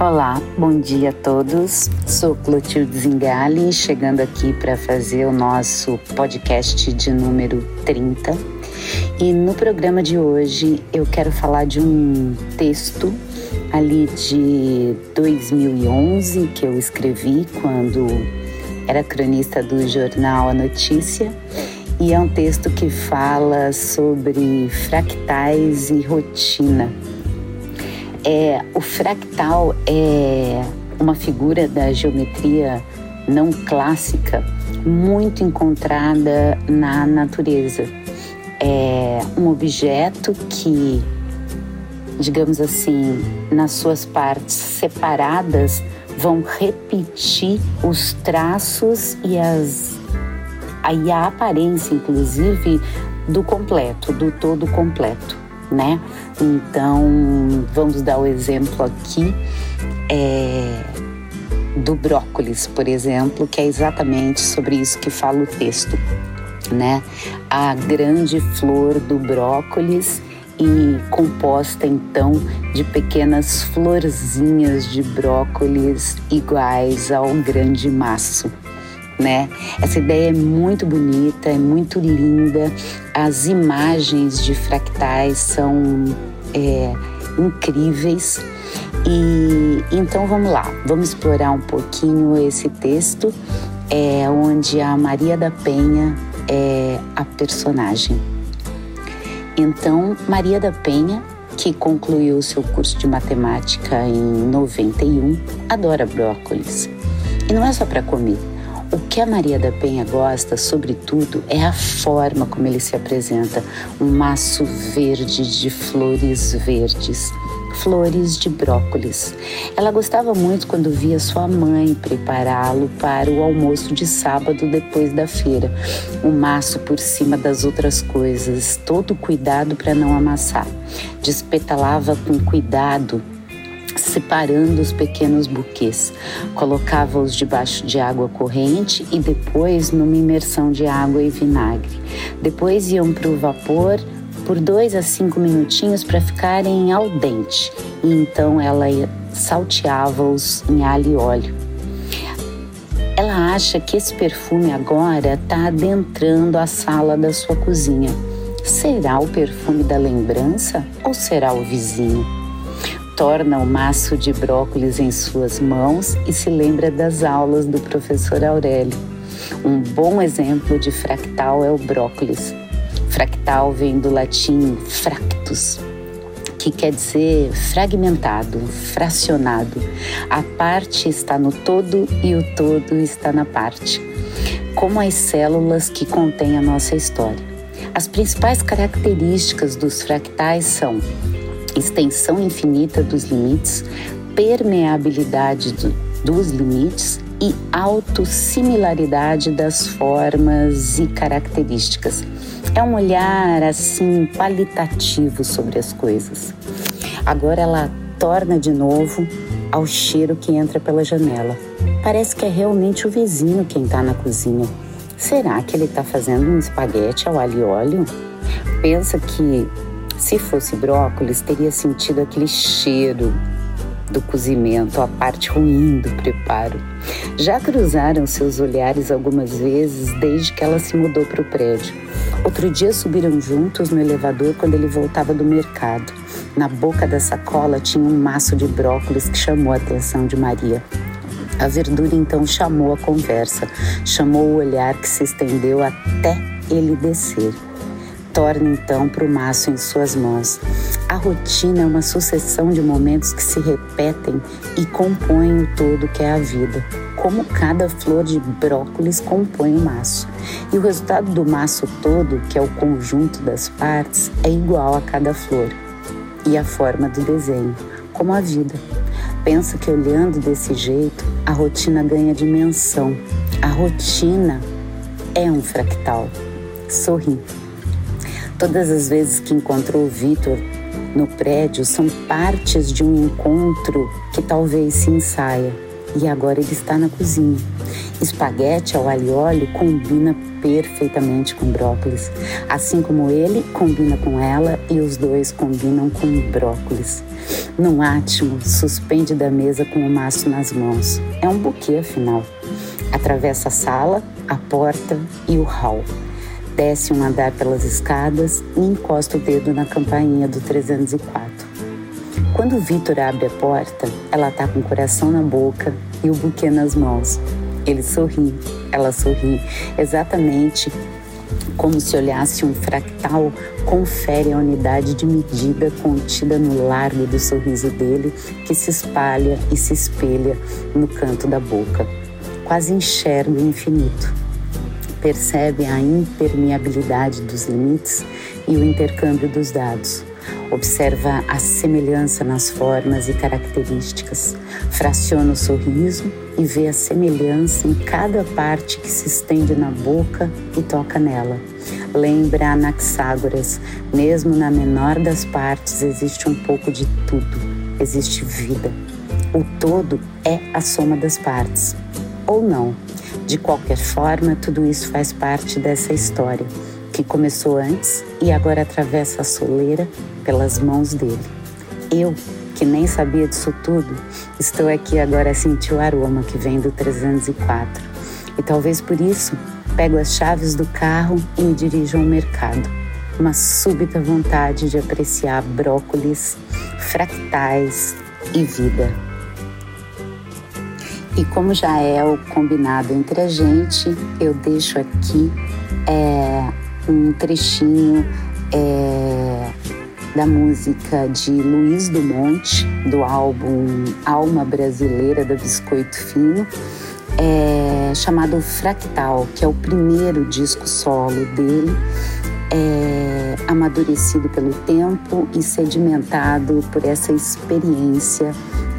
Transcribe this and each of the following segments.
Olá, bom dia a todos. Sou Clotilde Zingali, chegando aqui para fazer o nosso podcast de número 30. E no programa de hoje eu quero falar de um texto ali de 2011 que eu escrevi quando era cronista do jornal A Notícia. E é um texto que fala sobre fractais e rotina é, o fractal é uma figura da geometria não clássica muito encontrada na natureza. É um objeto que, digamos assim, nas suas partes separadas, vão repetir os traços e, as, e a aparência, inclusive, do completo, do todo completo né? Então, vamos dar o exemplo aqui é, do brócolis, por exemplo, que é exatamente sobre isso que fala o texto, né? A grande flor do brócolis e composta então de pequenas florzinhas de brócolis iguais ao grande maço né? Essa ideia é muito bonita, é muito linda. As imagens de fractais são é, incríveis. E então vamos lá, vamos explorar um pouquinho esse texto, é, onde a Maria da Penha é a personagem. Então, Maria da Penha, que concluiu seu curso de matemática em 91, adora brócolis. E não é só para comer, o que a Maria da Penha gosta, sobretudo, é a forma como ele se apresenta um maço verde de flores verdes flores de brócolis. Ela gostava muito quando via sua mãe prepará-lo para o almoço de sábado depois da feira. Um maço por cima das outras coisas, todo cuidado para não amassar. Despetalava com cuidado separando os pequenos buquês. Colocava-os debaixo de água corrente e depois numa imersão de água e vinagre. Depois iam para o vapor por dois a cinco minutinhos para ficarem al dente e então ela salteava-os em alho e óleo. Ela acha que esse perfume agora está adentrando a sala da sua cozinha. Será o perfume da lembrança ou será o vizinho? Torna o maço de brócolis em suas mãos e se lembra das aulas do professor Aurélio. Um bom exemplo de fractal é o brócolis. Fractal vem do latim fractus, que quer dizer fragmentado, fracionado. A parte está no todo e o todo está na parte, como as células que contêm a nossa história. As principais características dos fractais são extensão infinita dos limites, permeabilidade do, dos limites e autossimilaridade das formas e características. É um olhar assim qualitativo sobre as coisas. Agora ela torna de novo ao cheiro que entra pela janela. Parece que é realmente o vizinho quem está na cozinha. Será que ele está fazendo um espaguete ao alho e óleo? Pensa que se fosse brócolis, teria sentido aquele cheiro do cozimento, a parte ruim do preparo. Já cruzaram seus olhares algumas vezes desde que ela se mudou para o prédio. Outro dia subiram juntos no elevador quando ele voltava do mercado. Na boca da sacola tinha um maço de brócolis que chamou a atenção de Maria. A verdura então chamou a conversa, chamou o olhar que se estendeu até ele descer torna então para o maço em suas mãos. A rotina é uma sucessão de momentos que se repetem e compõem o todo que é a vida, como cada flor de brócolis compõe o maço. E o resultado do maço todo, que é o conjunto das partes, é igual a cada flor. E a forma do desenho, como a vida. Pensa que olhando desse jeito, a rotina ganha dimensão. A rotina é um fractal. Sorri. Todas as vezes que encontrou o Vitor no prédio são partes de um encontro que talvez se ensaia. e agora ele está na cozinha. Espaguete ao alho e óleo combina perfeitamente com brócolis, assim como ele combina com ela e os dois combinam com brócolis. Num átimo, suspende da mesa com o maço nas mãos. É um buquê, afinal. Atravessa a sala, a porta e o hall. Desce um andar pelas escadas e encosta o dedo na campainha do 304. Quando Vitor abre a porta, ela tá com o coração na boca e o buquê nas mãos. Ele sorri, ela sorri, exatamente como se olhasse um fractal, confere a unidade de medida contida no largo do sorriso dele, que se espalha e se espelha no canto da boca. Quase enxerga o infinito. Percebe a impermeabilidade dos limites e o intercâmbio dos dados. Observa a semelhança nas formas e características, fraciona o sorriso e vê a semelhança em cada parte que se estende na boca e toca nela. Lembra Anaxágoras, mesmo na menor das partes existe um pouco de tudo, existe vida. O todo é a soma das partes. Ou não. De qualquer forma, tudo isso faz parte dessa história que começou antes e agora atravessa a soleira pelas mãos dele. Eu, que nem sabia disso tudo, estou aqui agora a sentir o aroma que vem do 304. E talvez por isso pego as chaves do carro e me dirijo ao mercado. Uma súbita vontade de apreciar brócolis, fractais e vida. E como já é o combinado entre a gente, eu deixo aqui é, um trechinho é, da música de Luiz Dumont, do álbum Alma Brasileira da Biscoito Fino, é, chamado Fractal, que é o primeiro disco solo dele, é, amadurecido pelo tempo e sedimentado por essa experiência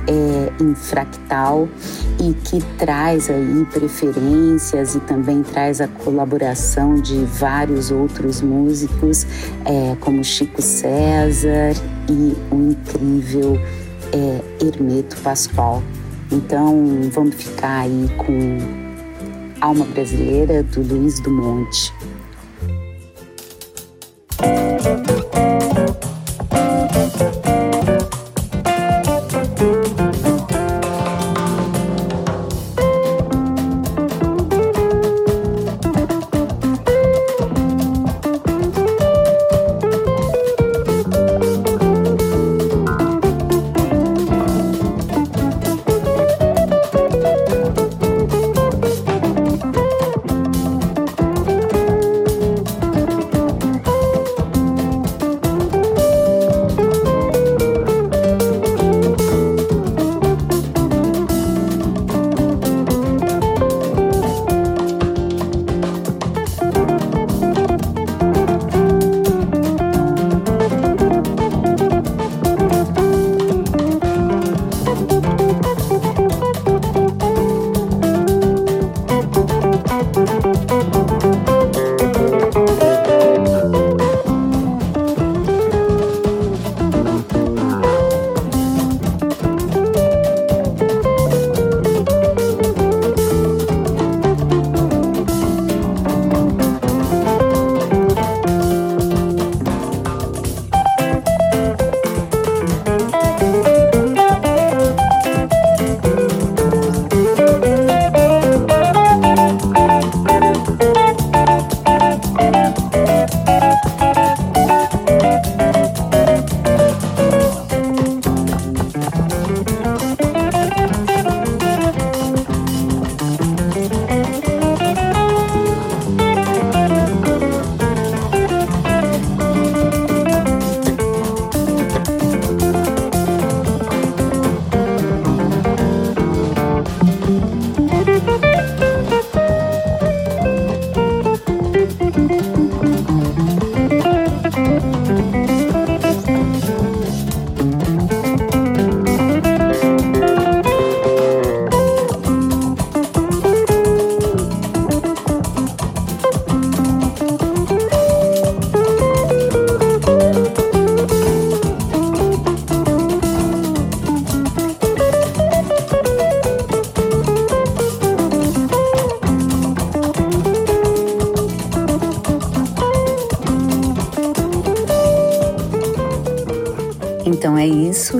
é, em fractal e que traz aí preferências e também traz a colaboração de vários outros músicos, é, como Chico César e o incrível é, Hermeto Pascoal. Então vamos ficar aí com Alma Brasileira do Luiz Dumont. Então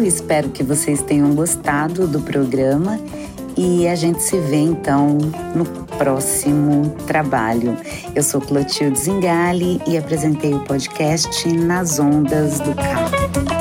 espero que vocês tenham gostado do programa e a gente se vê então no próximo trabalho. Eu sou Clotilde Zingali e apresentei o podcast Nas Ondas do Carro.